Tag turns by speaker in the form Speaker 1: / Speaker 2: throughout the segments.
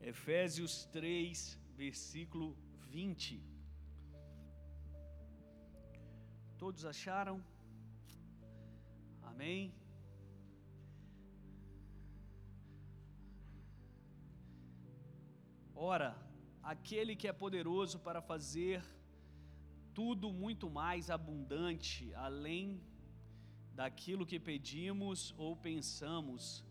Speaker 1: Efésios 3, versículo 20. Todos acharam? Amém? Ora, aquele que é poderoso para fazer tudo muito mais abundante, além daquilo que pedimos ou pensamos,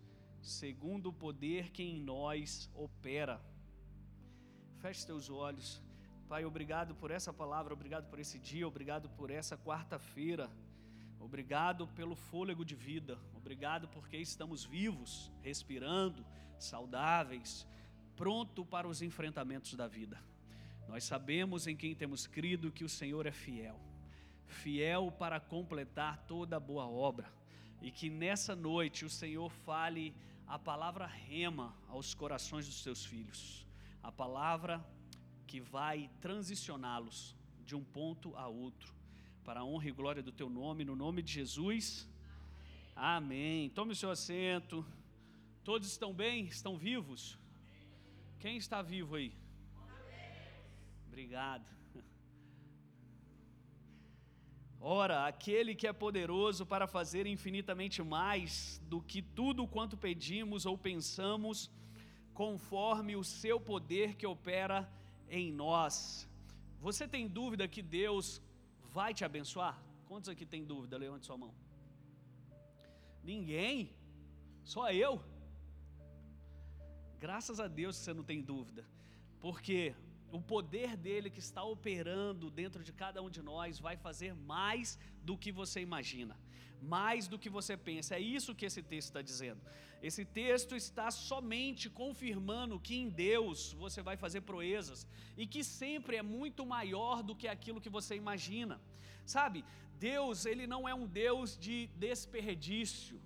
Speaker 1: segundo o poder que em nós opera. Feche teus olhos. Pai, obrigado por essa palavra, obrigado por esse dia, obrigado por essa quarta-feira. Obrigado pelo fôlego de vida. Obrigado porque estamos vivos, respirando, saudáveis, pronto para os enfrentamentos da vida. Nós sabemos em quem temos crido que o Senhor é fiel. Fiel para completar toda boa obra. E que nessa noite o Senhor fale a palavra rema aos corações dos seus filhos, a palavra que vai transicioná-los de um ponto a outro, para a honra e glória do teu nome, no nome de Jesus. Amém. Tome o seu assento. Todos estão bem? Estão vivos? Quem está vivo aí? Obrigado. Ora, aquele que é poderoso para fazer infinitamente mais do que tudo quanto pedimos ou pensamos, conforme o seu poder que opera em nós. Você tem dúvida que Deus vai te abençoar? Quantos aqui tem dúvida? Levante sua mão. Ninguém? Só eu? Graças a Deus você não tem dúvida, porque o poder dele que está operando dentro de cada um de nós vai fazer mais do que você imagina, mais do que você pensa. É isso que esse texto está dizendo. Esse texto está somente confirmando que em Deus você vai fazer proezas e que sempre é muito maior do que aquilo que você imagina. Sabe, Deus, ele não é um Deus de desperdício.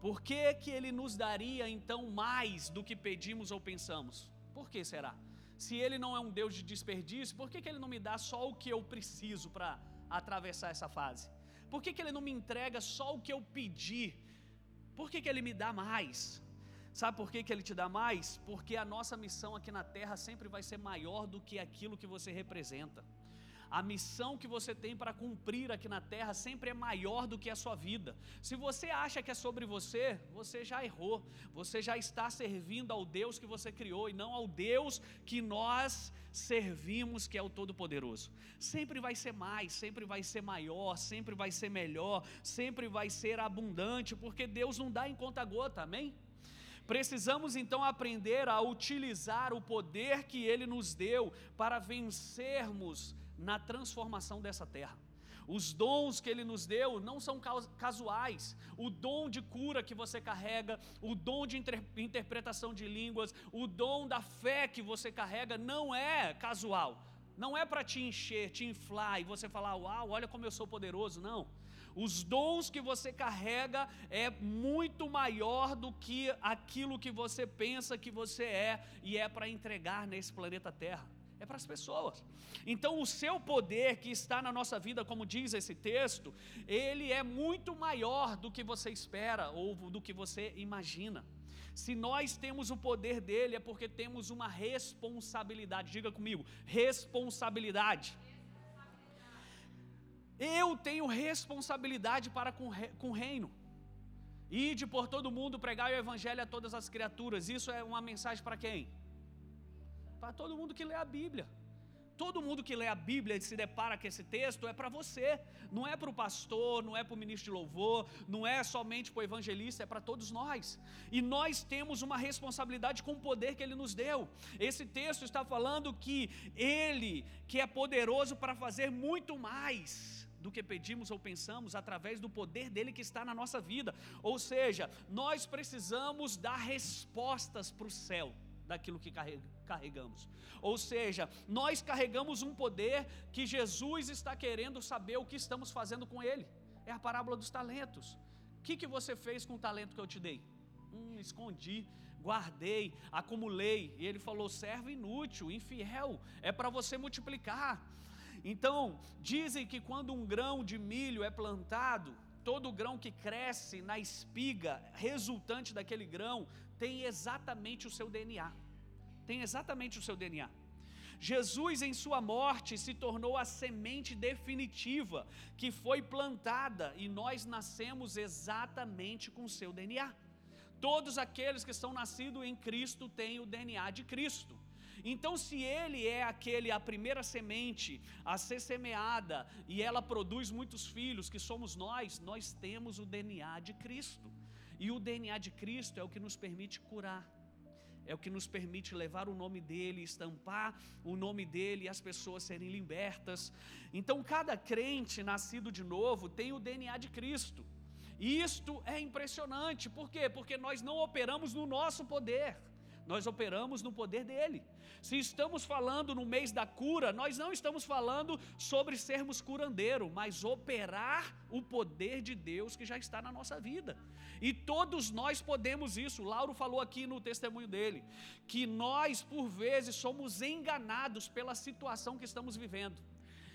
Speaker 1: Por que, que ele nos daria então mais do que pedimos ou pensamos? Por que será? Se ele não é um Deus de desperdício, por que, que ele não me dá só o que eu preciso para atravessar essa fase? Por que, que ele não me entrega só o que eu pedi? Por que, que ele me dá mais? Sabe por que, que ele te dá mais? Porque a nossa missão aqui na terra sempre vai ser maior do que aquilo que você representa. A missão que você tem para cumprir aqui na terra sempre é maior do que a sua vida. Se você acha que é sobre você, você já errou. Você já está servindo ao Deus que você criou e não ao Deus que nós servimos, que é o Todo-Poderoso. Sempre vai ser mais, sempre vai ser maior, sempre vai ser melhor, sempre vai ser abundante, porque Deus não dá em conta gota, amém? Precisamos então aprender a utilizar o poder que Ele nos deu para vencermos na transformação dessa terra. Os dons que Ele nos deu não são casuais. O dom de cura que você carrega, o dom de inter interpretação de línguas, o dom da fé que você carrega não é casual. Não é para te encher, te inflar e você falar, uau, olha como eu sou poderoso. Não. Os dons que você carrega é muito maior do que aquilo que você pensa que você é e é para entregar nesse planeta Terra é para as pessoas. Então, o seu poder que está na nossa vida, como diz esse texto, ele é muito maior do que você espera ou do que você imagina. Se nós temos o poder dele, é porque temos uma responsabilidade. Diga comigo: responsabilidade. Eu tenho responsabilidade para com, com o reino. Ide por todo mundo, pregar o evangelho a todas as criaturas. Isso é uma mensagem para quem? Para todo mundo que lê a Bíblia. Todo mundo que lê a Bíblia e se depara com esse texto é para você, não é para o pastor, não é para o ministro de louvor, não é somente para o evangelista, é para todos nós. E nós temos uma responsabilidade com o poder que ele nos deu. Esse texto está falando que ele, que é poderoso para fazer muito mais do que pedimos ou pensamos através do poder dele que está na nossa vida. Ou seja, nós precisamos dar respostas para o céu daquilo que carregamos. Ou seja, nós carregamos um poder que Jesus está querendo saber o que estamos fazendo com ele. É a parábola dos talentos. O que, que você fez com o talento que eu te dei? Hum, escondi, guardei, acumulei. E ele falou: servo inútil, infiel, é para você multiplicar. Então, dizem que quando um grão de milho é plantado, todo grão que cresce na espiga resultante daquele grão tem exatamente o seu DNA tem exatamente o seu DNA. Jesus, em sua morte, se tornou a semente definitiva que foi plantada e nós nascemos exatamente com o seu DNA. Todos aqueles que são nascidos em Cristo têm o DNA de Cristo. Então, se ele é aquele, a primeira semente a ser semeada e ela produz muitos filhos, que somos nós, nós temos o DNA de Cristo. E o DNA de Cristo é o que nos permite curar é o que nos permite levar o nome dele, estampar o nome dele e as pessoas serem libertas. Então, cada crente nascido de novo tem o DNA de Cristo. E isto é impressionante, por quê? Porque nós não operamos no nosso poder nós operamos no poder dele. Se estamos falando no mês da cura, nós não estamos falando sobre sermos curandeiro, mas operar o poder de Deus que já está na nossa vida. E todos nós podemos isso. O Lauro falou aqui no testemunho dele que nós por vezes somos enganados pela situação que estamos vivendo.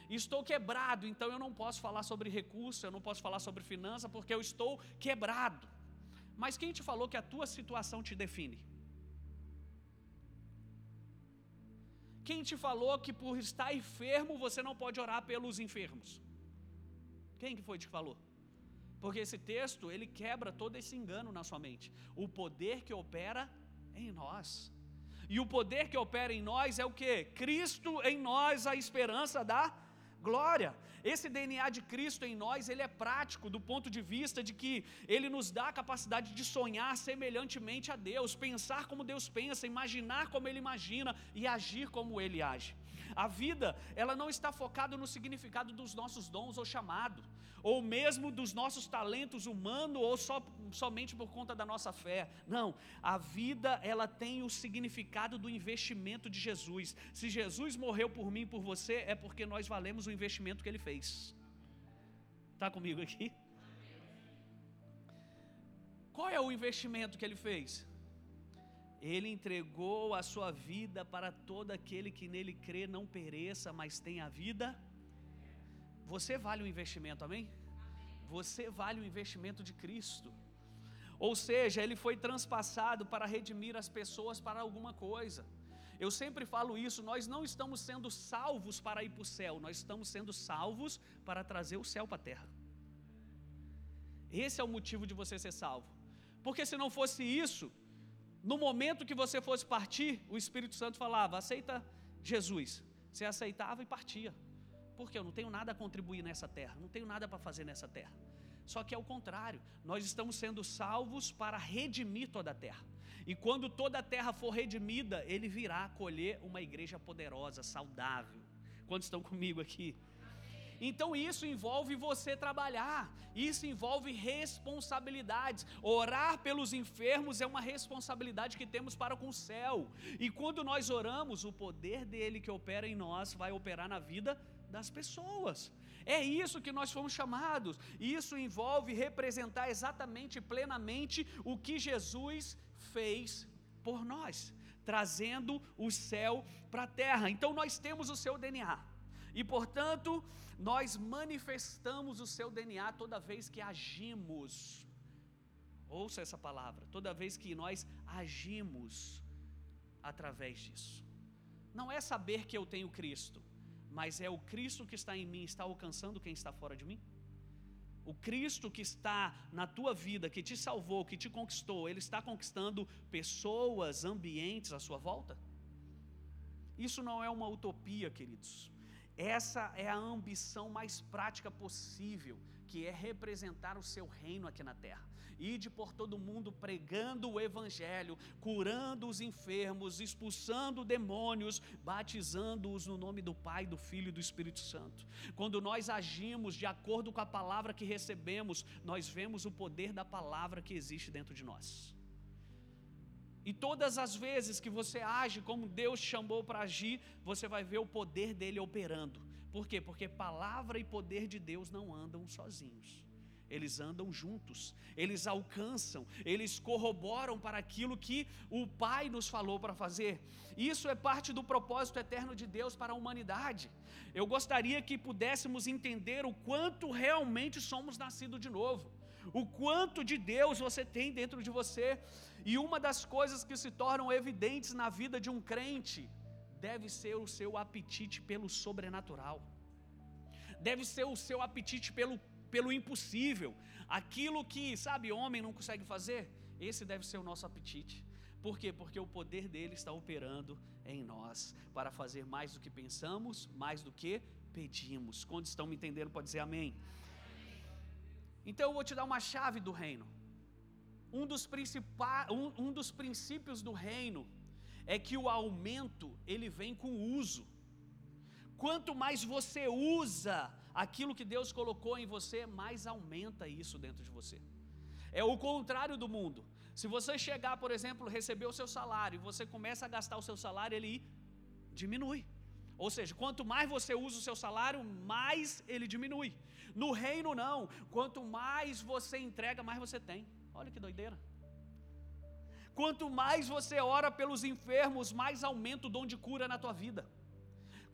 Speaker 1: Estou quebrado, então eu não posso falar sobre recurso, eu não posso falar sobre finança porque eu estou quebrado. Mas quem te falou que a tua situação te define? Quem te falou que por estar enfermo você não pode orar pelos enfermos? Quem que foi que falou? Porque esse texto, ele quebra todo esse engano na sua mente. O poder que opera em nós. E o poder que opera em nós é o que? Cristo em nós, a esperança da glória. Esse DNA de Cristo em nós, ele é prático do ponto de vista de que ele nos dá a capacidade de sonhar semelhantemente a Deus, pensar como Deus pensa, imaginar como ele imagina e agir como ele age. A vida, ela não está focada no significado dos nossos dons ou chamado ou mesmo dos nossos talentos humanos, ou só, somente por conta da nossa fé. Não, a vida ela tem o significado do investimento de Jesus. Se Jesus morreu por mim, por você, é porque nós valemos o investimento que Ele fez. Está comigo aqui? Qual é o investimento que Ele fez? Ele entregou a sua vida para todo aquele que nele crê, não pereça, mas tenha vida você vale o investimento, amém? Você vale o investimento de Cristo. Ou seja, ele foi transpassado para redimir as pessoas para alguma coisa. Eu sempre falo isso, nós não estamos sendo salvos para ir para o céu, nós estamos sendo salvos para trazer o céu para a terra. Esse é o motivo de você ser salvo. Porque se não fosse isso, no momento que você fosse partir, o Espírito Santo falava: aceita Jesus. Você aceitava e partia. Porque eu não tenho nada a contribuir nessa terra, não tenho nada para fazer nessa terra. Só que é o contrário, nós estamos sendo salvos para redimir toda a terra. E quando toda a terra for redimida, ele virá colher uma igreja poderosa, saudável. Quantos estão comigo aqui? Então isso envolve você trabalhar, isso envolve responsabilidades. Orar pelos enfermos é uma responsabilidade que temos para com o céu. E quando nós oramos, o poder dele que opera em nós vai operar na vida das pessoas. É isso que nós fomos chamados. Isso envolve representar exatamente, plenamente, o que Jesus fez por nós, trazendo o céu para a terra. Então nós temos o seu DNA. E portanto, nós manifestamos o seu DNA toda vez que agimos. Ouça essa palavra, toda vez que nós agimos através disso. Não é saber que eu tenho Cristo, mas é o Cristo que está em mim, está alcançando quem está fora de mim? O Cristo que está na tua vida, que te salvou, que te conquistou, ele está conquistando pessoas, ambientes à sua volta? Isso não é uma utopia, queridos. Essa é a ambição mais prática possível, que é representar o seu reino aqui na terra. Ide por todo mundo pregando o evangelho, curando os enfermos, expulsando demônios, batizando-os no nome do Pai, do Filho e do Espírito Santo. Quando nós agimos de acordo com a palavra que recebemos, nós vemos o poder da palavra que existe dentro de nós. E todas as vezes que você age como Deus chamou para agir, você vai ver o poder dele operando. Por quê? Porque palavra e poder de Deus não andam sozinhos eles andam juntos, eles alcançam, eles corroboram para aquilo que o Pai nos falou para fazer. Isso é parte do propósito eterno de Deus para a humanidade. Eu gostaria que pudéssemos entender o quanto realmente somos nascidos de novo. o quanto de Deus você tem dentro de você. E uma das coisas que se tornam evidentes na vida de um crente deve ser o seu apetite pelo sobrenatural, deve ser o seu apetite pelo, pelo impossível, aquilo que, sabe, homem não consegue fazer, esse deve ser o nosso apetite. Por quê? Porque o poder dele está operando em nós para fazer mais do que pensamos, mais do que pedimos. Quando estão me entendendo, pode dizer amém. Então eu vou te dar uma chave do reino. Um dos, principais, um, um dos princípios do reino é que o aumento ele vem com o uso. Quanto mais você usa aquilo que Deus colocou em você, mais aumenta isso dentro de você. É o contrário do mundo. Se você chegar, por exemplo, receber o seu salário e você começa a gastar o seu salário, ele diminui. Ou seja, quanto mais você usa o seu salário, mais ele diminui. No reino, não. Quanto mais você entrega, mais você tem. Olha que doideira. Quanto mais você ora pelos enfermos, mais aumenta o dom de cura na tua vida.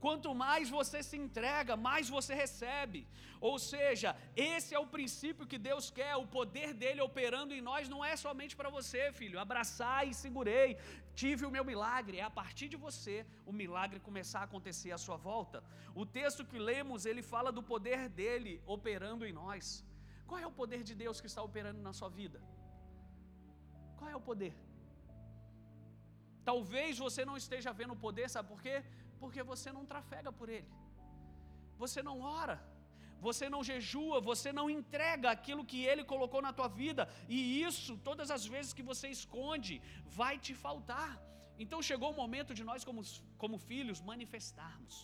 Speaker 1: Quanto mais você se entrega, mais você recebe. Ou seja, esse é o princípio que Deus quer, o poder dele operando em nós não é somente para você, filho. Abraçar e segurei, tive o meu milagre. É a partir de você o milagre começar a acontecer à sua volta. O texto que lemos, ele fala do poder dele operando em nós. Qual é o poder de Deus que está operando na sua vida? Qual é o poder? Talvez você não esteja vendo o poder, sabe por quê? Porque você não trafega por ele, você não ora, você não jejua, você não entrega aquilo que ele colocou na tua vida, e isso, todas as vezes que você esconde, vai te faltar. Então chegou o momento de nós, como, como filhos, manifestarmos.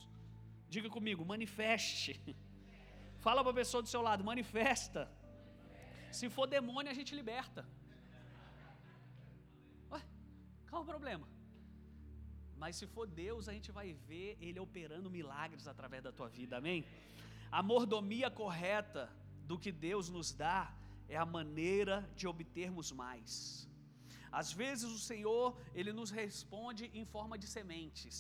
Speaker 1: Diga comigo, manifeste. Fala para a pessoa do seu lado, manifesta. Se for demônio, a gente liberta. Ué, qual o problema? Mas se for Deus, a gente vai ver Ele operando milagres através da tua vida, amém? A mordomia correta do que Deus nos dá é a maneira de obtermos mais. Às vezes o Senhor, Ele nos responde em forma de sementes.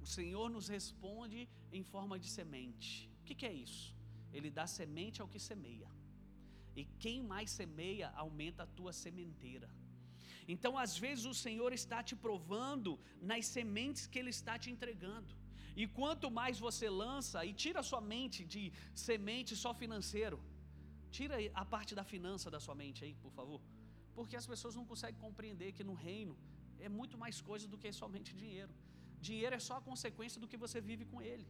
Speaker 1: O Senhor nos responde em forma de semente. O que, que é isso? Ele dá semente ao que semeia. E quem mais semeia, aumenta a tua sementeira. Então, às vezes, o Senhor está te provando nas sementes que Ele está te entregando. E quanto mais você lança, e tira a sua mente de semente só financeiro, tira a parte da finança da sua mente aí, por favor. Porque as pessoas não conseguem compreender que no reino é muito mais coisa do que somente dinheiro. Dinheiro é só a consequência do que você vive com ele.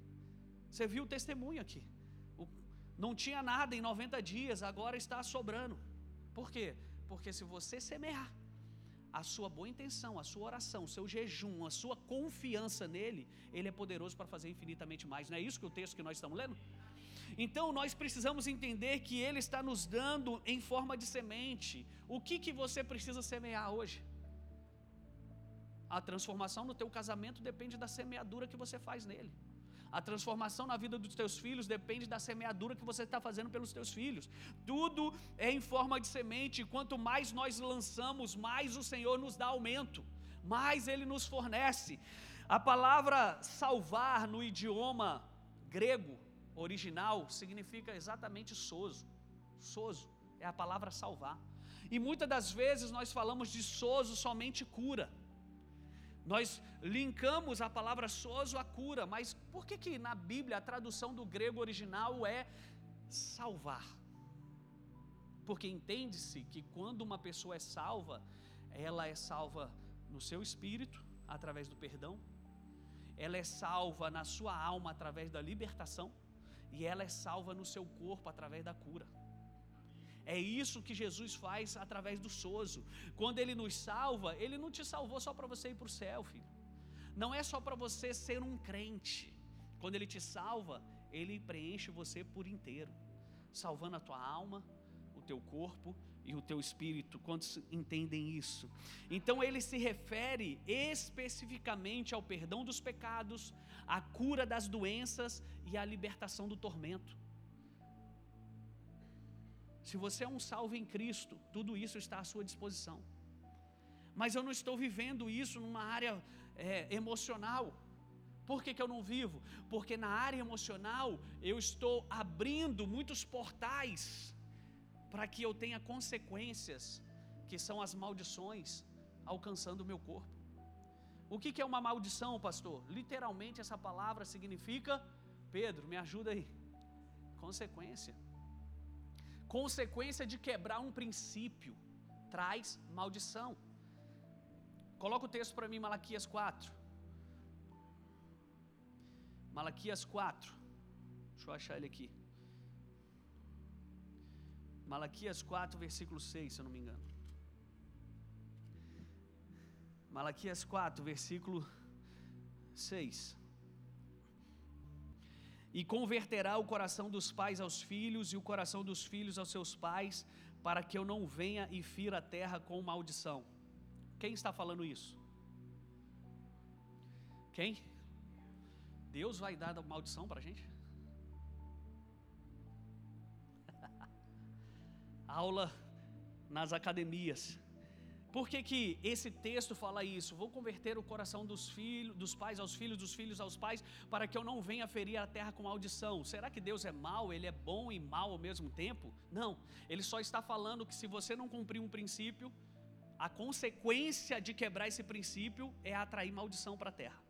Speaker 1: Você viu o testemunho aqui. O, não tinha nada em 90 dias, agora está sobrando. Por quê? Porque se você semear, a sua boa intenção, a sua oração, o seu jejum, a sua confiança nele, ele é poderoso para fazer infinitamente mais. Não é isso que o texto que nós estamos lendo? Então nós precisamos entender que ele está nos dando em forma de semente. O que que você precisa semear hoje? A transformação no teu casamento depende da semeadura que você faz nele. A transformação na vida dos teus filhos depende da semeadura que você está fazendo pelos teus filhos. Tudo é em forma de semente. Quanto mais nós lançamos, mais o Senhor nos dá aumento, mais Ele nos fornece. A palavra salvar no idioma grego original significa exatamente soso. Soso é a palavra salvar. E muitas das vezes nós falamos de soso somente cura. Nós linkamos a palavra sozo à cura, mas por que que na Bíblia a tradução do grego original é salvar? Porque entende-se que quando uma pessoa é salva, ela é salva no seu espírito, através do perdão, ela é salva na sua alma através da libertação, e ela é salva no seu corpo através da cura. É isso que Jesus faz através do sozo. Quando ele nos salva, ele não te salvou só para você ir para o céu, filho. Não é só para você ser um crente. Quando ele te salva, ele preenche você por inteiro, salvando a tua alma, o teu corpo e o teu espírito. Quantos entendem isso? Então ele se refere especificamente ao perdão dos pecados, à cura das doenças e à libertação do tormento. Se você é um salvo em Cristo, tudo isso está à sua disposição. Mas eu não estou vivendo isso numa área é, emocional. Por que, que eu não vivo? Porque na área emocional eu estou abrindo muitos portais para que eu tenha consequências, que são as maldições, alcançando o meu corpo. O que, que é uma maldição, pastor? Literalmente essa palavra significa, Pedro, me ajuda aí. Consequência. Consequência de quebrar um princípio traz maldição. Coloca o texto para mim, Malaquias 4. Malaquias 4. Deixa eu achar ele aqui. Malaquias 4, versículo 6, se eu não me engano. Malaquias 4, versículo 6. E converterá o coração dos pais aos filhos e o coração dos filhos aos seus pais, para que eu não venha e fira a terra com maldição. Quem está falando isso? Quem? Deus vai dar maldição para a gente? Aula nas academias. Por que, que esse texto fala isso? Vou converter o coração dos filhos, dos pais aos filhos, dos filhos aos pais, para que eu não venha ferir a terra com maldição. Será que Deus é mau? Ele é bom e mau ao mesmo tempo? Não. Ele só está falando que se você não cumprir um princípio, a consequência de quebrar esse princípio é atrair maldição para a terra.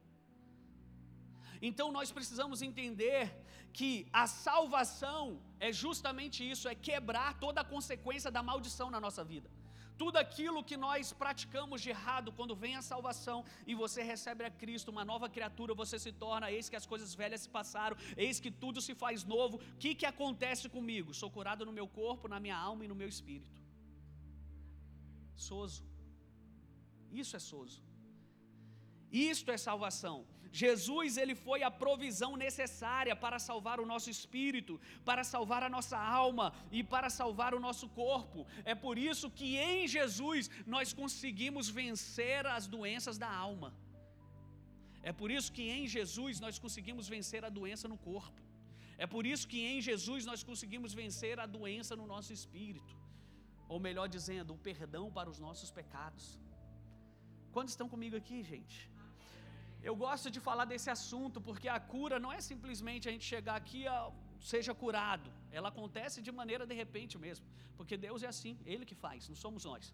Speaker 1: Então nós precisamos entender que a salvação é justamente isso, é quebrar toda a consequência da maldição na nossa vida. Tudo aquilo que nós praticamos de errado, quando vem a salvação e você recebe a Cristo, uma nova criatura, você se torna, eis que as coisas velhas se passaram, eis que tudo se faz novo. O que, que acontece comigo? Sou curado no meu corpo, na minha alma e no meu espírito. Soso. Isso é soso. Isto é salvação. Jesus, ele foi a provisão necessária para salvar o nosso espírito, para salvar a nossa alma e para salvar o nosso corpo. É por isso que em Jesus nós conseguimos vencer as doenças da alma. É por isso que em Jesus nós conseguimos vencer a doença no corpo. É por isso que em Jesus nós conseguimos vencer a doença no nosso espírito. Ou melhor dizendo, o perdão para os nossos pecados. Quantos estão comigo aqui, gente? Eu gosto de falar desse assunto porque a cura não é simplesmente a gente chegar aqui e seja curado. Ela acontece de maneira de repente mesmo, porque Deus é assim, Ele que faz, não somos nós.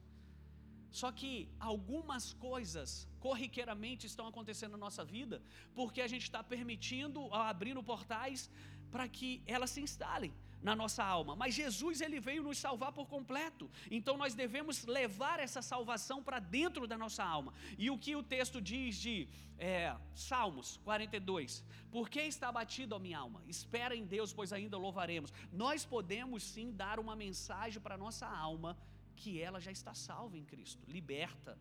Speaker 1: Só que algumas coisas corriqueiramente estão acontecendo na nossa vida porque a gente está permitindo, abrindo portais para que elas se instalem na nossa alma. Mas Jesus ele veio nos salvar por completo. Então nós devemos levar essa salvação para dentro da nossa alma. E o que o texto diz de é, Salmos 42? Por que está batido a minha alma? Espera em Deus, pois ainda louvaremos. Nós podemos sim dar uma mensagem para nossa alma que ela já está salva em Cristo, liberta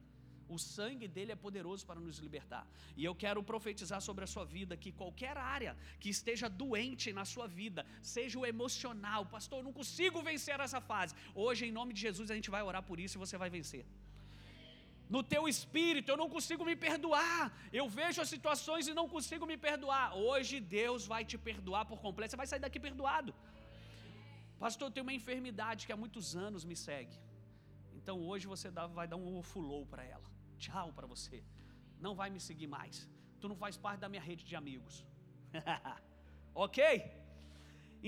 Speaker 1: o sangue dele é poderoso para nos libertar. E eu quero profetizar sobre a sua vida que qualquer área que esteja doente na sua vida, seja o emocional, pastor, eu não consigo vencer essa fase. Hoje, em nome de Jesus, a gente vai orar por isso e você vai vencer. No teu espírito, eu não consigo me perdoar. Eu vejo as situações e não consigo me perdoar. Hoje Deus vai te perdoar por completo. Você vai sair daqui perdoado. Pastor, eu tenho uma enfermidade que há muitos anos me segue. Então hoje você vai dar um fulô para ela. Tchau para você. Não vai me seguir mais. Tu não faz parte da minha rede de amigos. ok?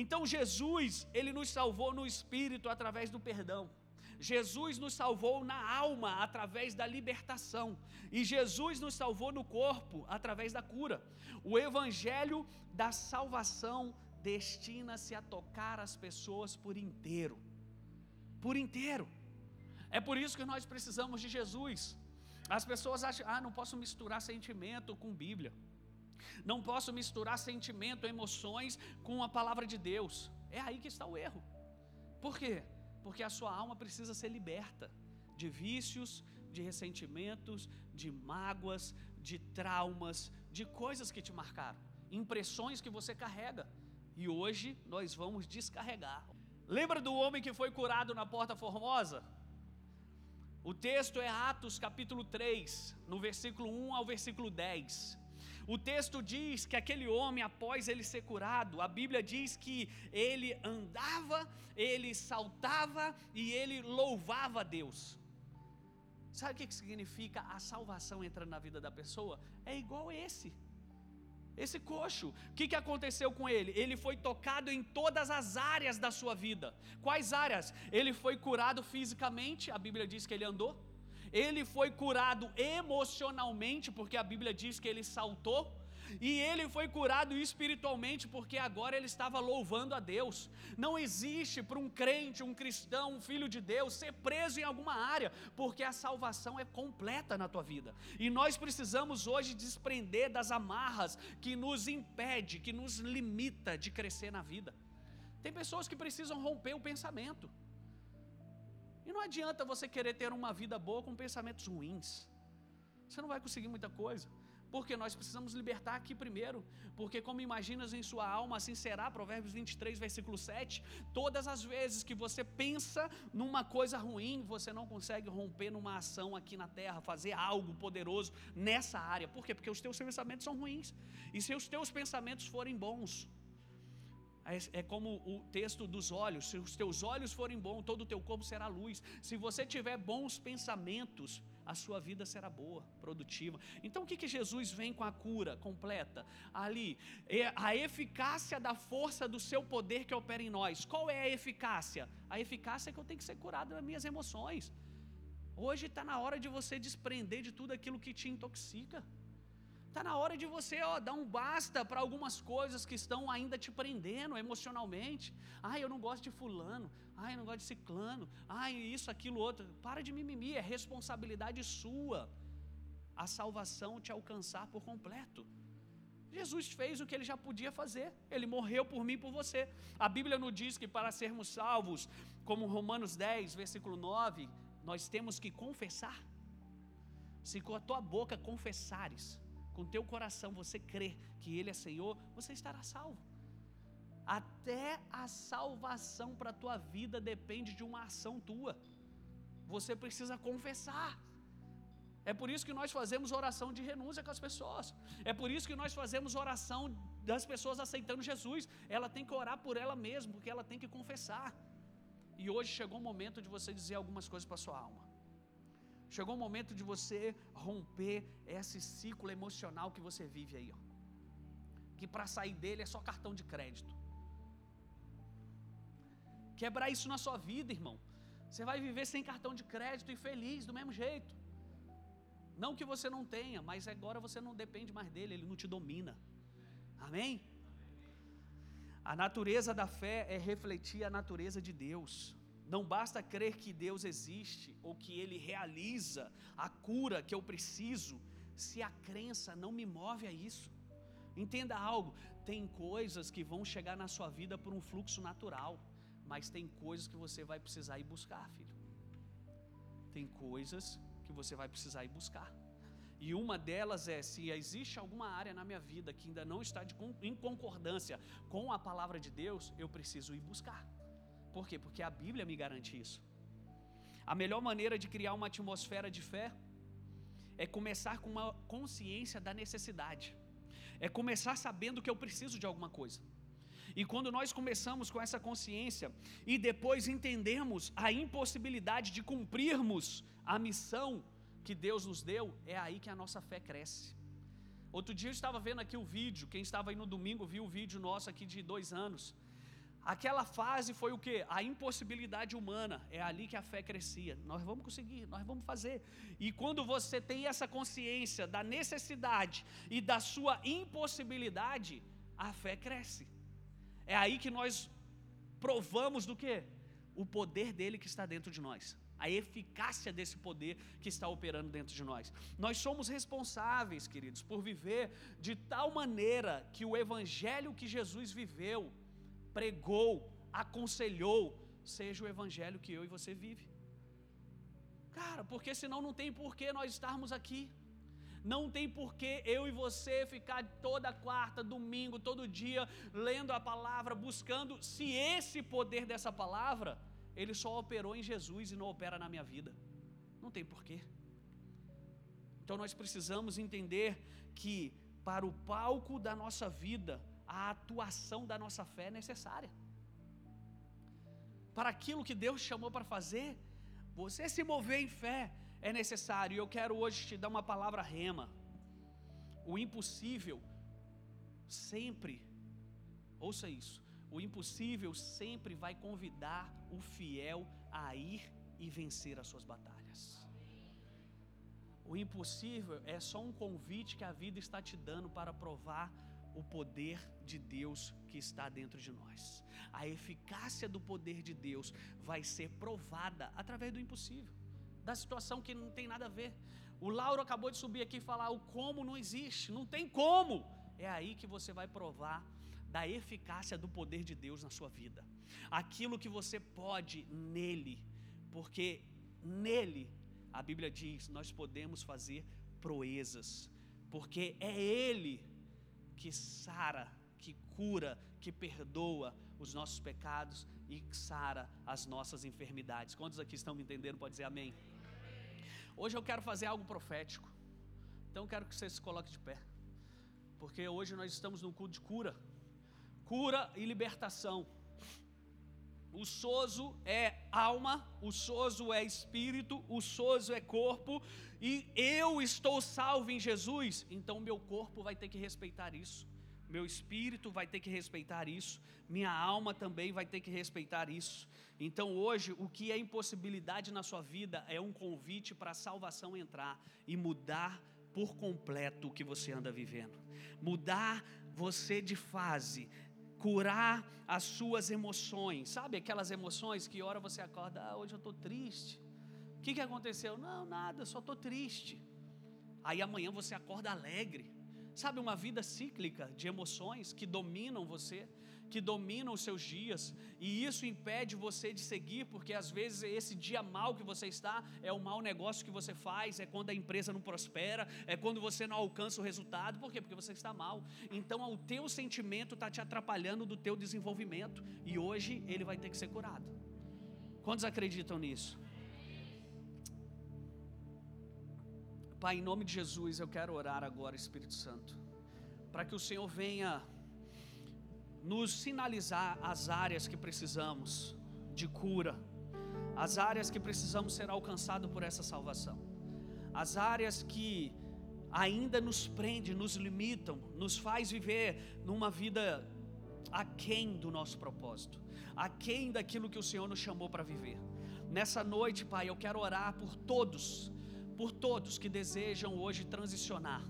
Speaker 1: Então Jesus, ele nos salvou no espírito através do perdão. Jesus nos salvou na alma através da libertação. E Jesus nos salvou no corpo através da cura. O evangelho da salvação destina-se a tocar as pessoas por inteiro. Por inteiro. É por isso que nós precisamos de Jesus. As pessoas acham, ah, não posso misturar sentimento com Bíblia. Não posso misturar sentimento, emoções com a palavra de Deus. É aí que está o erro. Por quê? Porque a sua alma precisa ser liberta de vícios, de ressentimentos, de mágoas, de traumas, de coisas que te marcaram, impressões que você carrega. E hoje nós vamos descarregar. Lembra do homem que foi curado na Porta Formosa? O texto é Atos capítulo 3, no versículo 1 ao versículo 10. O texto diz que aquele homem, após ele ser curado, a Bíblia diz que ele andava, ele saltava e ele louvava a Deus. Sabe o que significa a salvação entrando na vida da pessoa? É igual esse. Esse coxo, o que, que aconteceu com ele? Ele foi tocado em todas as áreas da sua vida. Quais áreas? Ele foi curado fisicamente, a Bíblia diz que ele andou. Ele foi curado emocionalmente, porque a Bíblia diz que ele saltou. E ele foi curado espiritualmente porque agora ele estava louvando a Deus. Não existe para um crente, um cristão, um filho de Deus ser preso em alguma área, porque a salvação é completa na tua vida. E nós precisamos hoje desprender das amarras que nos impede, que nos limita de crescer na vida. Tem pessoas que precisam romper o pensamento. E não adianta você querer ter uma vida boa com pensamentos ruins. Você não vai conseguir muita coisa. Porque nós precisamos libertar aqui primeiro. Porque, como imaginas em sua alma, assim será. Provérbios 23, versículo 7. Todas as vezes que você pensa numa coisa ruim, você não consegue romper numa ação aqui na terra, fazer algo poderoso nessa área. Por quê? Porque os teus pensamentos são ruins. E se os teus pensamentos forem bons, é, é como o texto dos olhos: se os teus olhos forem bons, todo o teu corpo será luz. Se você tiver bons pensamentos, a sua vida será boa, produtiva. Então o que, que Jesus vem com a cura completa? Ali, é a eficácia da força do seu poder que opera em nós. Qual é a eficácia? A eficácia é que eu tenho que ser curado das minhas emoções. Hoje está na hora de você desprender de tudo aquilo que te intoxica. Está na hora de você ó, dar um basta para algumas coisas que estão ainda te prendendo emocionalmente. Ah, eu não gosto de fulano. Eu não gosto de ciclano. Ah, isso, aquilo, outro. Para de mimimi, é responsabilidade sua a salvação te alcançar por completo. Jesus fez o que ele já podia fazer. Ele morreu por mim e por você. A Bíblia nos diz que para sermos salvos, como Romanos 10, versículo 9, nós temos que confessar. Se com a tua boca confessares, com teu coração você crer que Ele é Senhor, você estará salvo. Até a salvação para a tua vida depende de uma ação tua. Você precisa confessar. É por isso que nós fazemos oração de renúncia com as pessoas. É por isso que nós fazemos oração das pessoas aceitando Jesus. Ela tem que orar por ela mesma, porque ela tem que confessar. E hoje chegou o momento de você dizer algumas coisas para sua alma. Chegou o momento de você romper esse ciclo emocional que você vive aí, ó. Que para sair dele é só cartão de crédito. Quebrar isso na sua vida, irmão. Você vai viver sem cartão de crédito e feliz do mesmo jeito. Não que você não tenha, mas agora você não depende mais dele, ele não te domina. Amém? A natureza da fé é refletir a natureza de Deus. Não basta crer que Deus existe ou que Ele realiza a cura que eu preciso, se a crença não me move a isso. Entenda algo: tem coisas que vão chegar na sua vida por um fluxo natural, mas tem coisas que você vai precisar ir buscar, filho. Tem coisas que você vai precisar ir buscar. E uma delas é: se existe alguma área na minha vida que ainda não está de, em concordância com a palavra de Deus, eu preciso ir buscar. Por quê? Porque a Bíblia me garante isso. A melhor maneira de criar uma atmosfera de fé é começar com uma consciência da necessidade. É começar sabendo que eu preciso de alguma coisa. E quando nós começamos com essa consciência e depois entendemos a impossibilidade de cumprirmos a missão que Deus nos deu, é aí que a nossa fé cresce. Outro dia eu estava vendo aqui o vídeo, quem estava aí no domingo viu o vídeo nosso aqui de dois anos. Aquela fase foi o que? A impossibilidade humana. É ali que a fé crescia. Nós vamos conseguir, nós vamos fazer. E quando você tem essa consciência da necessidade e da sua impossibilidade, a fé cresce. É aí que nós provamos do que? O poder dele que está dentro de nós. A eficácia desse poder que está operando dentro de nós. Nós somos responsáveis, queridos, por viver de tal maneira que o evangelho que Jesus viveu pregou, aconselhou, seja o evangelho que eu e você vive. Cara, porque senão não tem porquê nós estarmos aqui. Não tem porquê eu e você ficar toda quarta, domingo, todo dia lendo a palavra, buscando se esse poder dessa palavra, ele só operou em Jesus e não opera na minha vida. Não tem porquê. Então nós precisamos entender que para o palco da nossa vida, a atuação da nossa fé é necessária. Para aquilo que Deus chamou para fazer, você se mover em fé é necessário. E eu quero hoje te dar uma palavra rema. O impossível sempre, ouça isso, o impossível sempre vai convidar o fiel a ir e vencer as suas batalhas. O impossível é só um convite que a vida está te dando para provar o poder de Deus que está dentro de nós. A eficácia do poder de Deus vai ser provada através do impossível, da situação que não tem nada a ver. O Lauro acabou de subir aqui e falar: o como não existe, não tem como. É aí que você vai provar da eficácia do poder de Deus na sua vida. Aquilo que você pode nele, porque nele, a Bíblia diz, nós podemos fazer proezas, porque é ele que sara, que cura, que perdoa os nossos pecados e sara as nossas enfermidades. Quantos aqui estão me entendendo? Pode dizer amém. Hoje eu quero fazer algo profético. Então eu quero que você se coloque de pé. Porque hoje nós estamos num culto de cura. Cura e libertação. O sozo é alma, o sozo é espírito, o sozo é corpo, e eu estou salvo em Jesus, então meu corpo vai ter que respeitar isso, meu espírito vai ter que respeitar isso, minha alma também vai ter que respeitar isso. Então hoje, o que é impossibilidade na sua vida é um convite para a salvação entrar e mudar por completo o que você anda vivendo, mudar você de fase, curar as suas emoções, sabe aquelas emoções que hora você acorda, ah, hoje eu estou triste, o que, que aconteceu? Não, nada, só estou triste. Aí amanhã você acorda alegre, sabe uma vida cíclica de emoções que dominam você que dominam os seus dias, e isso impede você de seguir, porque às vezes esse dia mal que você está é o mau negócio que você faz, é quando a empresa não prospera, é quando você não alcança o resultado, por quê? Porque você está mal. Então o teu sentimento está te atrapalhando do teu desenvolvimento, e hoje ele vai ter que ser curado. Quantos acreditam nisso? Pai, em nome de Jesus, eu quero orar agora, Espírito Santo, para que o Senhor venha nos sinalizar as áreas que precisamos de cura, as áreas que precisamos ser alcançados por essa salvação, as áreas que ainda nos prende, nos limitam, nos faz viver numa vida aquém do nosso propósito, aquém daquilo que o Senhor nos chamou para viver. Nessa noite, Pai, eu quero orar por todos, por todos que desejam hoje transicionar,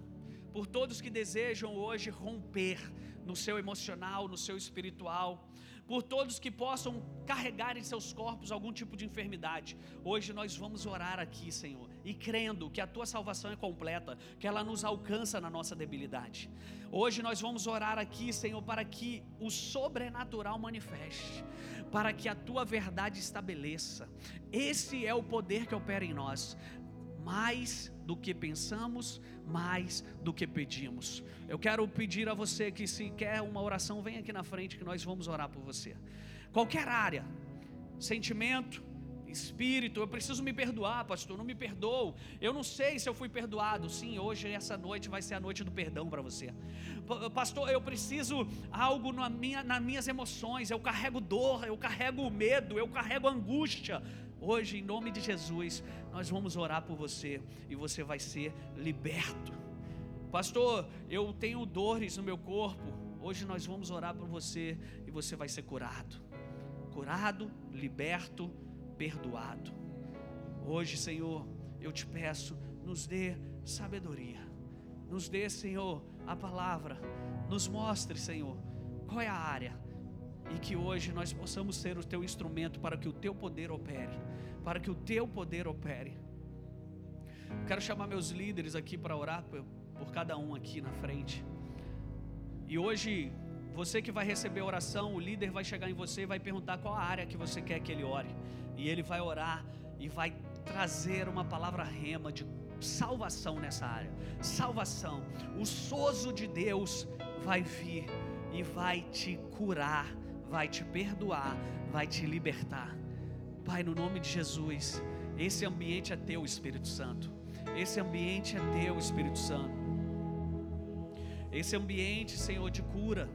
Speaker 1: por todos que desejam hoje romper, no seu emocional, no seu espiritual, por todos que possam carregar em seus corpos algum tipo de enfermidade. Hoje nós vamos orar aqui, Senhor, e crendo que a tua salvação é completa, que ela nos alcança na nossa debilidade. Hoje nós vamos orar aqui, Senhor, para que o sobrenatural manifeste, para que a tua verdade estabeleça. Esse é o poder que opera em nós. Mais do que pensamos, mais do que pedimos. Eu quero pedir a você que, se quer uma oração, vem aqui na frente que nós vamos orar por você. Qualquer área, sentimento, espírito, eu preciso me perdoar, pastor, não me perdoo. Eu não sei se eu fui perdoado. Sim, hoje, essa noite, vai ser a noite do perdão para você. Pastor, eu preciso algo na minha, nas minhas emoções. Eu carrego dor, eu carrego medo, eu carrego angústia. Hoje, em nome de Jesus, nós vamos orar por você e você vai ser liberto. Pastor, eu tenho dores no meu corpo. Hoje nós vamos orar por você e você vai ser curado. Curado, liberto, perdoado. Hoje, Senhor, eu te peço, nos dê sabedoria. Nos dê, Senhor, a palavra. Nos mostre, Senhor, qual é a área e que hoje nós possamos ser o teu instrumento para que o teu poder opere, para que o teu poder opere. Quero chamar meus líderes aqui para orar por, por cada um aqui na frente. E hoje, você que vai receber a oração, o líder vai chegar em você e vai perguntar qual a área que você quer que ele ore. E ele vai orar e vai trazer uma palavra rema de salvação nessa área. Salvação. O sozo de Deus vai vir e vai te curar vai te perdoar, vai te libertar. Pai, no nome de Jesus, esse ambiente é teu, Espírito Santo. Esse ambiente é teu, Espírito Santo. Esse ambiente, Senhor, de cura,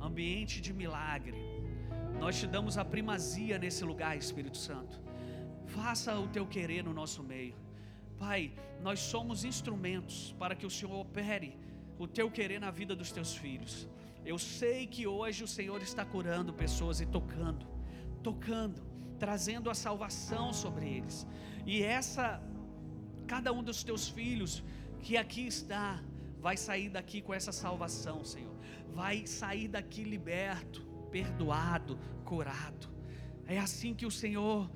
Speaker 1: ambiente de milagre. Nós te damos a primazia nesse lugar, Espírito Santo. Faça o teu querer no nosso meio. Pai, nós somos instrumentos para que o Senhor opere o teu querer na vida dos teus filhos. Eu sei que hoje o Senhor está curando pessoas e tocando, tocando, trazendo a salvação sobre eles. E essa, cada um dos teus filhos que aqui está, vai sair daqui com essa salvação, Senhor. Vai sair daqui liberto, perdoado, curado. É assim que o Senhor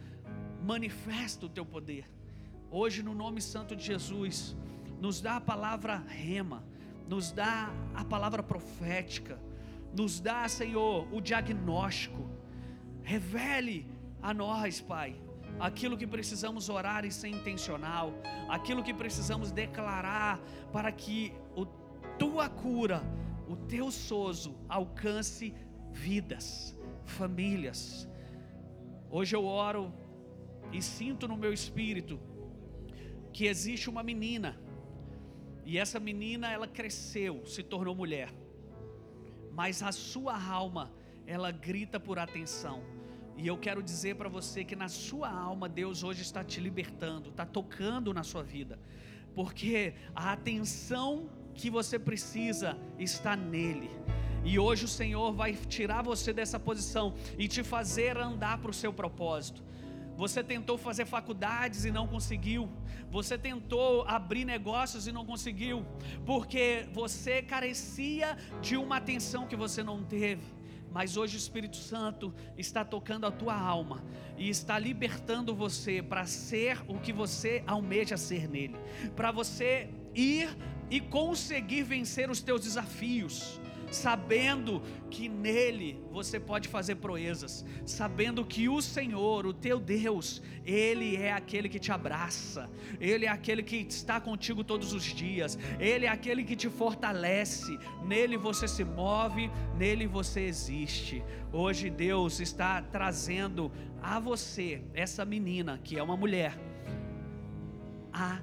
Speaker 1: manifesta o teu poder. Hoje, no nome santo de Jesus, nos dá a palavra rema, nos dá a palavra profética, nos dá, Senhor, o diagnóstico. Revele a nós, Pai, aquilo que precisamos orar e ser intencional, aquilo que precisamos declarar para que o tua cura, o teu sozo alcance vidas, famílias. Hoje eu oro e sinto no meu espírito que existe uma menina e essa menina ela cresceu, se tornou mulher. Mas a sua alma, ela grita por atenção. E eu quero dizer para você que na sua alma Deus hoje está te libertando, está tocando na sua vida. Porque a atenção que você precisa está nele. E hoje o Senhor vai tirar você dessa posição e te fazer andar para o seu propósito. Você tentou fazer faculdades e não conseguiu. Você tentou abrir negócios e não conseguiu. Porque você carecia de uma atenção que você não teve. Mas hoje o Espírito Santo está tocando a tua alma e está libertando você para ser o que você almeja ser nele, para você ir e conseguir vencer os teus desafios sabendo que nele você pode fazer proezas, sabendo que o Senhor, o teu Deus, ele é aquele que te abraça, ele é aquele que está contigo todos os dias, ele é aquele que te fortalece, nele você se move, nele você existe. Hoje Deus está trazendo a você, essa menina que é uma mulher, a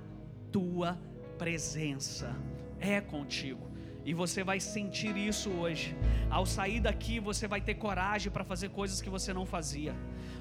Speaker 1: tua presença é contigo. E você vai sentir isso hoje. Ao sair daqui, você vai ter coragem para fazer coisas que você não fazia.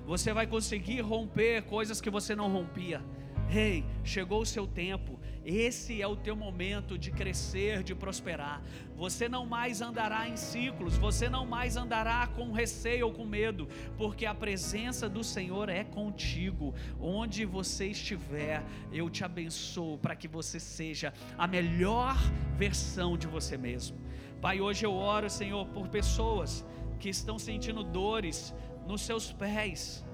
Speaker 1: Você vai conseguir romper coisas que você não rompia. Ei, hey, chegou o seu tempo. Esse é o teu momento de crescer, de prosperar. Você não mais andará em ciclos, você não mais andará com receio ou com medo, porque a presença do Senhor é contigo. Onde você estiver, eu te abençoo para que você seja a melhor versão de você mesmo. Pai, hoje eu oro, Senhor, por pessoas que estão sentindo dores nos seus pés,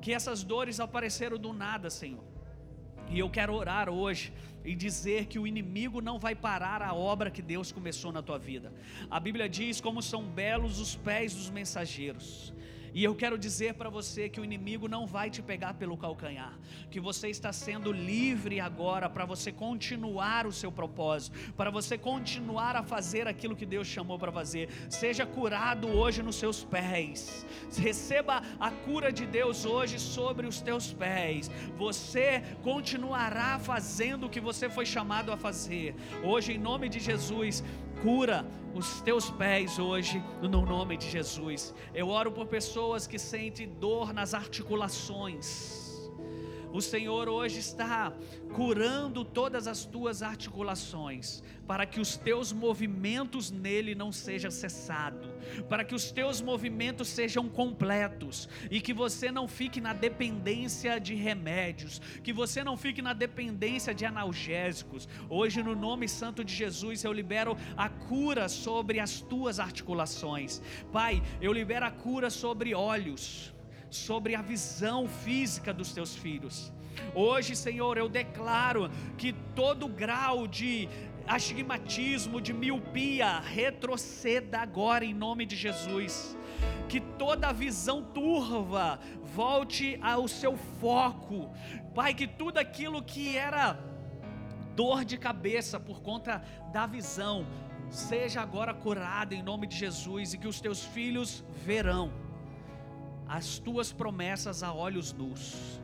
Speaker 1: que essas dores apareceram do nada, Senhor. E eu quero orar hoje e dizer que o inimigo não vai parar a obra que Deus começou na tua vida. A Bíblia diz como são belos os pés dos mensageiros. E eu quero dizer para você que o inimigo não vai te pegar pelo calcanhar, que você está sendo livre agora para você continuar o seu propósito, para você continuar a fazer aquilo que Deus chamou para fazer. Seja curado hoje nos seus pés. Receba a cura de Deus hoje sobre os teus pés. Você continuará fazendo o que você foi chamado a fazer. Hoje em nome de Jesus, cura os teus pés hoje, no nome de Jesus. Eu oro por pessoas que sentem dor nas articulações o Senhor hoje está curando todas as tuas articulações, para que os teus movimentos nele não sejam cessados, para que os teus movimentos sejam completos e que você não fique na dependência de remédios, que você não fique na dependência de analgésicos. Hoje, no nome santo de Jesus, eu libero a cura sobre as tuas articulações. Pai, eu libero a cura sobre olhos sobre a visão física dos teus filhos. Hoje, Senhor, eu declaro que todo grau de astigmatismo, de miopia, retroceda agora em nome de Jesus. Que toda visão turva volte ao seu foco. Pai, que tudo aquilo que era dor de cabeça por conta da visão, seja agora curado em nome de Jesus e que os teus filhos verão as tuas promessas a olhos nus,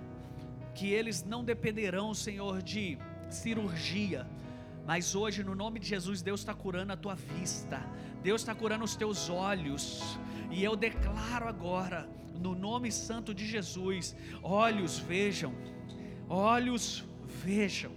Speaker 1: que eles não dependerão, Senhor, de cirurgia, mas hoje, no nome de Jesus, Deus está curando a tua vista, Deus está curando os teus olhos, e eu declaro agora, no nome santo de Jesus: olhos vejam, olhos vejam,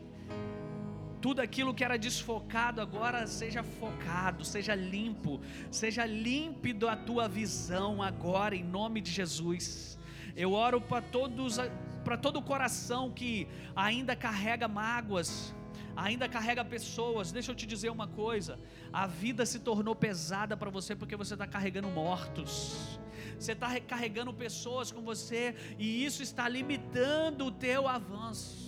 Speaker 1: tudo aquilo que era desfocado agora seja focado, seja limpo, seja límpido a tua visão agora em nome de Jesus. Eu oro para todos, para todo o coração que ainda carrega mágoas, ainda carrega pessoas. Deixa eu te dizer uma coisa: a vida se tornou pesada para você porque você está carregando mortos. Você está carregando pessoas com você e isso está limitando o teu avanço.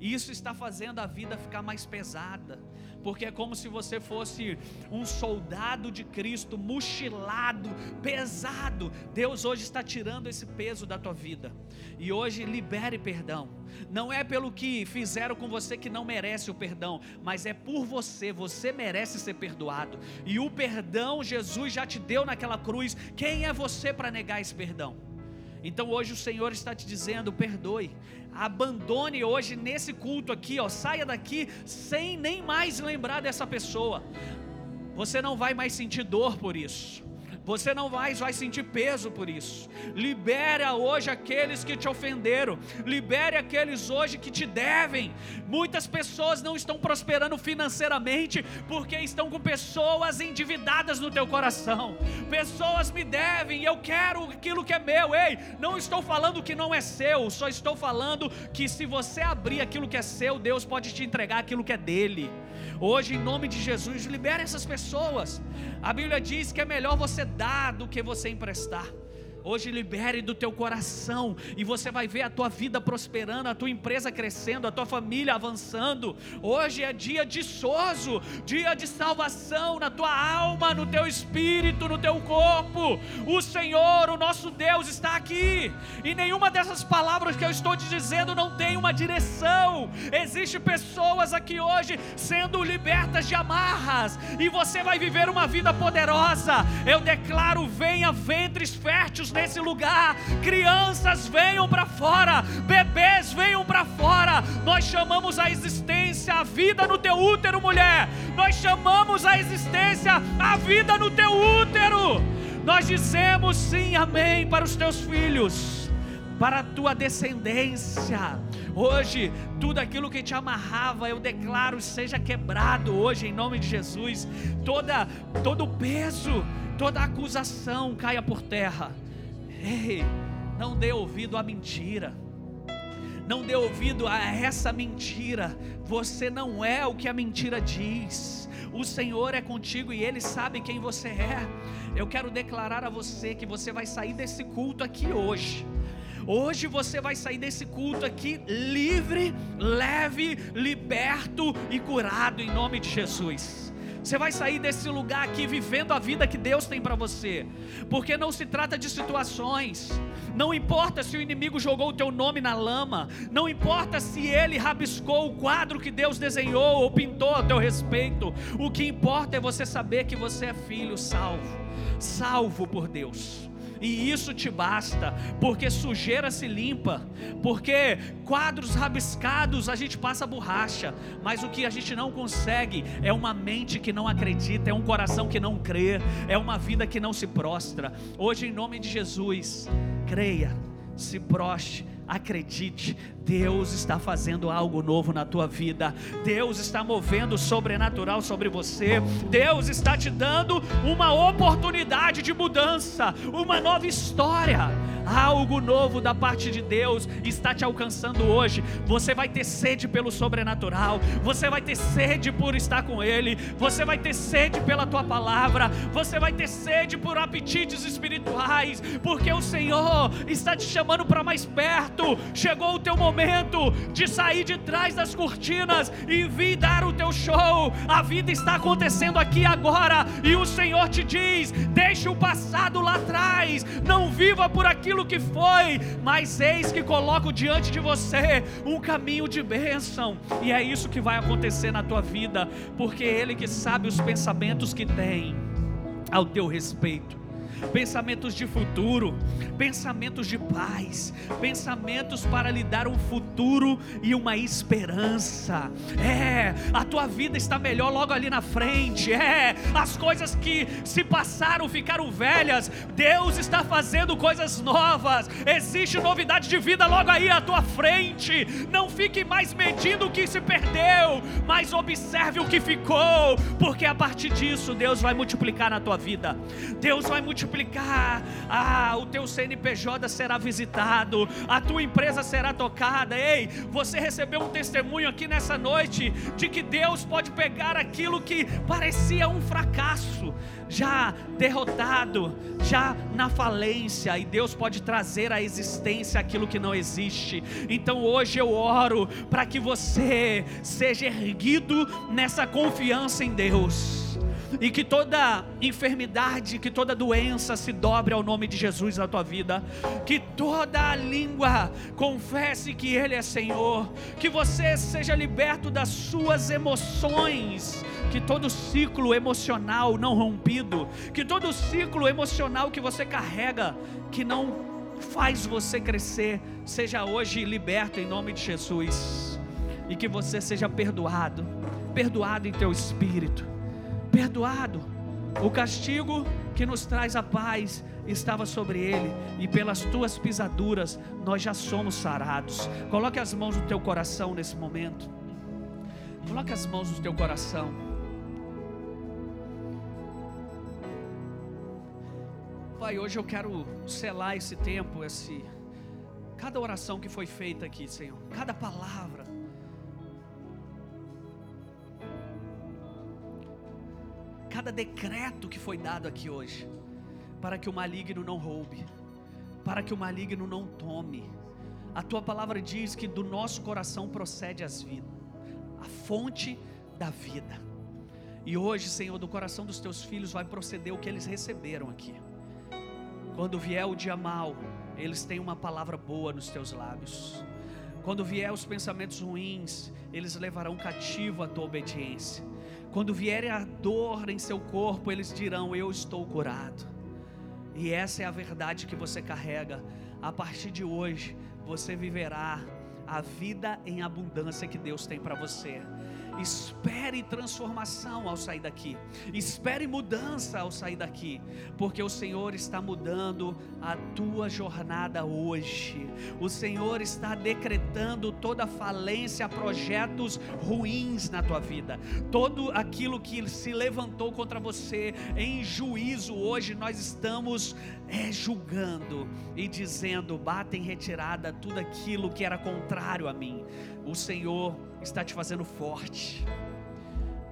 Speaker 1: Isso está fazendo a vida ficar mais pesada, porque é como se você fosse um soldado de Cristo, mochilado, pesado. Deus hoje está tirando esse peso da tua vida, e hoje libere perdão. Não é pelo que fizeram com você que não merece o perdão, mas é por você, você merece ser perdoado, e o perdão Jesus já te deu naquela cruz. Quem é você para negar esse perdão? Então hoje o Senhor está te dizendo: perdoe, abandone hoje nesse culto aqui, ó, saia daqui sem nem mais lembrar dessa pessoa. Você não vai mais sentir dor por isso. Você não mais vai sentir peso por isso. Libera hoje aqueles que te ofenderam. Libere aqueles hoje que te devem. Muitas pessoas não estão prosperando financeiramente porque estão com pessoas endividadas no teu coração. Pessoas me devem, eu quero aquilo que é meu. Ei, não estou falando que não é seu, só estou falando que se você abrir aquilo que é seu, Deus pode te entregar aquilo que é dele. Hoje, em nome de Jesus, libere essas pessoas. A Bíblia diz que é melhor você dar do que você emprestar. Hoje libere do teu coração e você vai ver a tua vida prosperando, a tua empresa crescendo, a tua família avançando. Hoje é dia de sozo, dia de salvação na tua alma, no teu espírito, no teu corpo. O Senhor, o nosso Deus, está aqui. E nenhuma dessas palavras que eu estou te dizendo não tem uma direção. Existem pessoas aqui hoje sendo libertas de amarras e você vai viver uma vida poderosa. Eu declaro: venha ventres férteis nesse lugar. Crianças venham para fora, bebês venham para fora. Nós chamamos a existência, a vida no teu útero, mulher. Nós chamamos a existência, a vida no teu útero. Nós dizemos sim, amém para os teus filhos, para a tua descendência. Hoje, tudo aquilo que te amarrava, eu declaro, seja quebrado hoje em nome de Jesus. Toda todo peso, toda acusação caia por terra. Ei, não dê ouvido à mentira. Não dê ouvido a essa mentira. Você não é o que a mentira diz. O Senhor é contigo e Ele sabe quem você é. Eu quero declarar a você que você vai sair desse culto aqui hoje. Hoje você vai sair desse culto aqui livre, leve, liberto e curado em nome de Jesus. Você vai sair desse lugar aqui vivendo a vida que Deus tem para você, porque não se trata de situações. Não importa se o inimigo jogou o teu nome na lama, não importa se ele rabiscou o quadro que Deus desenhou ou pintou a teu respeito. O que importa é você saber que você é filho salvo, salvo por Deus e isso te basta, porque sujeira se limpa, porque quadros rabiscados a gente passa borracha, mas o que a gente não consegue é uma mente que não acredita, é um coração que não crê, é uma vida que não se prostra. Hoje, em nome de Jesus, creia, se proste Acredite, Deus está fazendo algo novo na tua vida. Deus está movendo o sobrenatural sobre você. Deus está te dando uma oportunidade de mudança, uma nova história. Algo novo da parte de Deus está te alcançando hoje. Você vai ter sede pelo sobrenatural, você vai ter sede por estar com Ele, você vai ter sede pela tua palavra, você vai ter sede por apetites espirituais, porque o Senhor está te chamando para mais perto. Chegou o teu momento de sair de trás das cortinas e vir dar o teu show. A vida está acontecendo aqui agora e o Senhor te diz: deixe o passado lá atrás, não viva por aquilo que foi, mas eis que coloco diante de você um caminho de bênção, e é isso que vai acontecer na tua vida, porque Ele que sabe os pensamentos que tem ao teu respeito. Pensamentos de futuro, pensamentos de paz, pensamentos para lhe dar um futuro e uma esperança. É, a tua vida está melhor logo ali na frente. É, as coisas que se passaram ficaram velhas. Deus está fazendo coisas novas. Existe novidade de vida logo aí à tua frente. Não fique mais medindo o que se perdeu, mas observe o que ficou, porque a partir disso Deus vai multiplicar na tua vida. Deus vai multiplicar. Ah, o teu CNPJ será visitado, a tua empresa será tocada. Ei, você recebeu um testemunho aqui nessa noite de que Deus pode pegar aquilo que parecia um fracasso, já derrotado, já na falência, e Deus pode trazer à existência aquilo que não existe. Então hoje eu oro para que você seja erguido nessa confiança em Deus e que toda enfermidade, que toda doença se dobre ao nome de Jesus na tua vida, que toda língua confesse que Ele é Senhor, que você seja liberto das suas emoções, que todo ciclo emocional não rompido, que todo ciclo emocional que você carrega, que não faz você crescer, seja hoje liberto em nome de Jesus, e que você seja perdoado, perdoado em teu espírito perdoado. O castigo que nos traz a paz estava sobre ele, e pelas tuas pisaduras nós já somos sarados. Coloque as mãos no teu coração nesse momento. Coloque as mãos no teu coração. Pai, hoje eu quero selar esse tempo, esse cada oração que foi feita aqui, Senhor, cada palavra cada decreto que foi dado aqui hoje, para que o maligno não roube, para que o maligno não tome. A tua palavra diz que do nosso coração procede as vidas, a fonte da vida. E hoje, Senhor, do coração dos teus filhos vai proceder o que eles receberam aqui. Quando vier o dia mal, eles têm uma palavra boa nos teus lábios. Quando vier os pensamentos ruins, eles levarão cativo a tua obediência. Quando vier a dor em seu corpo, eles dirão: Eu estou curado. E essa é a verdade que você carrega. A partir de hoje, você viverá a vida em abundância que Deus tem para você. Espere transformação ao sair daqui. Espere mudança ao sair daqui, porque o Senhor está mudando a tua jornada hoje. O Senhor está decretando toda falência, projetos ruins na tua vida. Todo aquilo que se levantou contra você em juízo hoje nós estamos é, julgando e dizendo: bata em retirada tudo aquilo que era contrário a mim. O Senhor está te fazendo forte.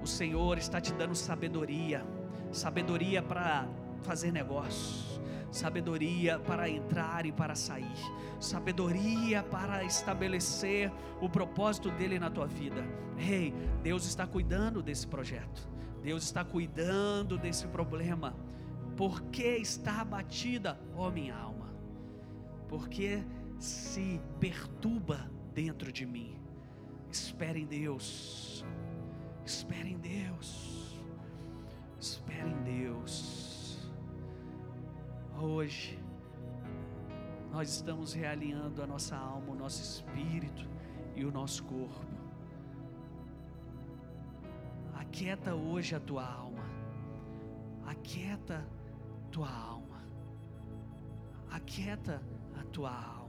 Speaker 1: O Senhor está te dando sabedoria, sabedoria para fazer negócios, sabedoria para entrar e para sair, sabedoria para estabelecer o propósito dele na tua vida. Ei, hey, Deus está cuidando desse projeto. Deus está cuidando desse problema. Por que está abatida, ó minha alma? Porque se perturba dentro de mim. Espere em Deus. Espere em Deus. Espere em Deus. Hoje, nós estamos realinhando a nossa alma, o nosso espírito e o nosso corpo. Aquieta hoje a tua alma. Aquieta tua alma. Aquieta a tua alma.